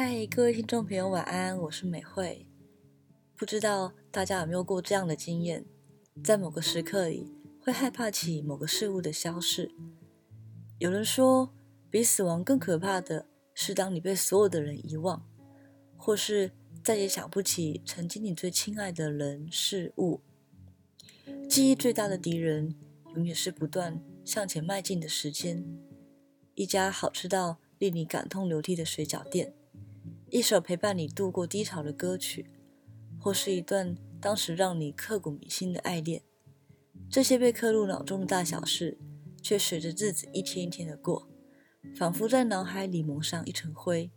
嗨，各位听众朋友，晚安，我是美惠。不知道大家有没有过这样的经验，在某个时刻里会害怕起某个事物的消逝。有人说，比死亡更可怕的是当你被所有的人遗忘，或是再也想不起曾经你最亲爱的人事物。记忆最大的敌人，永远是不断向前迈进的时间。一家好吃到令你感痛流涕的水饺店。一首陪伴你度过低潮的歌曲，或是一段当时让你刻骨铭心的爱恋，这些被刻入脑中的大小事，却随着日子一天一天的过，仿佛在脑海里蒙上一层灰，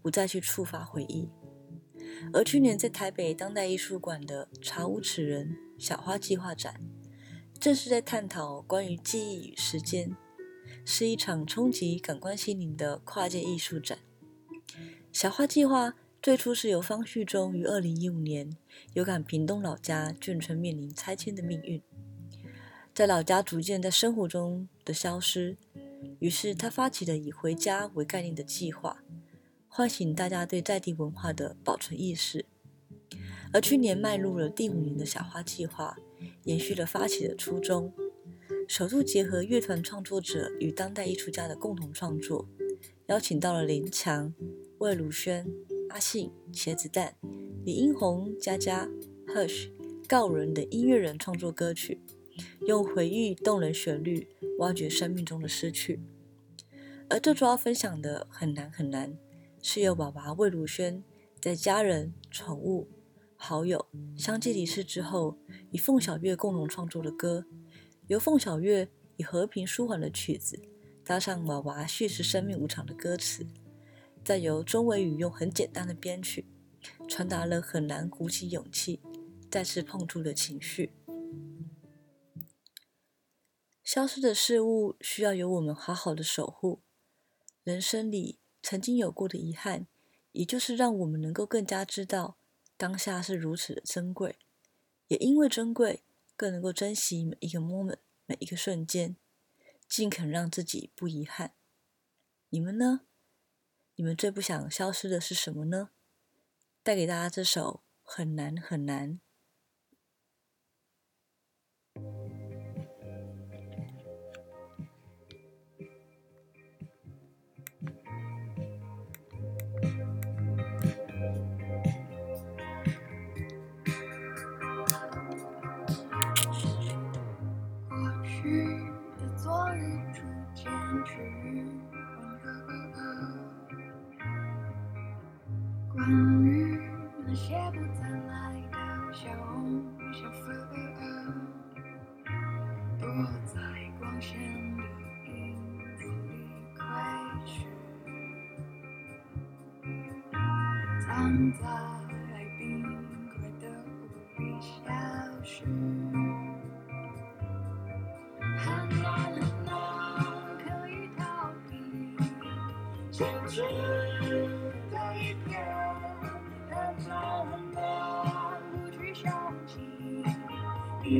不再去触发回忆。而去年在台北当代艺术馆的“查无此人”小花计划展，正是在探讨关于记忆与时间，是一场冲击感官心灵的跨界艺术展。小花计划最初是由方旭中于二零一五年有感屏东老家眷村面临拆迁的命运，在老家逐渐在生活中的消失，于是他发起了以回家为概念的计划，唤醒大家对在地文化的保存意识。而去年迈入了第五年的小花计划，延续了发起的初衷，首度结合乐团创作者与当代艺术家的共同创作，邀请到了林强。魏如萱、阿信、茄子蛋、李英红、佳佳、Hush、告人等音乐人创作歌曲，用回忆动人旋律挖掘生命中的失去。而这周要分享的很难很难，是由爸爸魏如萱在家人、宠物、好友相继离世之后，与凤小岳共同创作的歌，由凤小岳以和平舒缓的曲子，搭上娃娃叙事生命无常的歌词。再由钟伟宇用很简单的编曲，传达了很难鼓起勇气再次碰触的情绪。消失的事物需要由我们好好的守护。人生里曾经有过的遗憾，也就是让我们能够更加知道当下是如此的珍贵，也因为珍贵，更能够珍惜每一个 moment，每一个瞬间，尽肯让自己不遗憾。你们呢？你们最不想消失的是什么呢？带给大家这首很难很难。渐趋于关于那些不再来的小红小粉，躲在光线的影子里归去，藏在冰块的无比消失。Enjoy.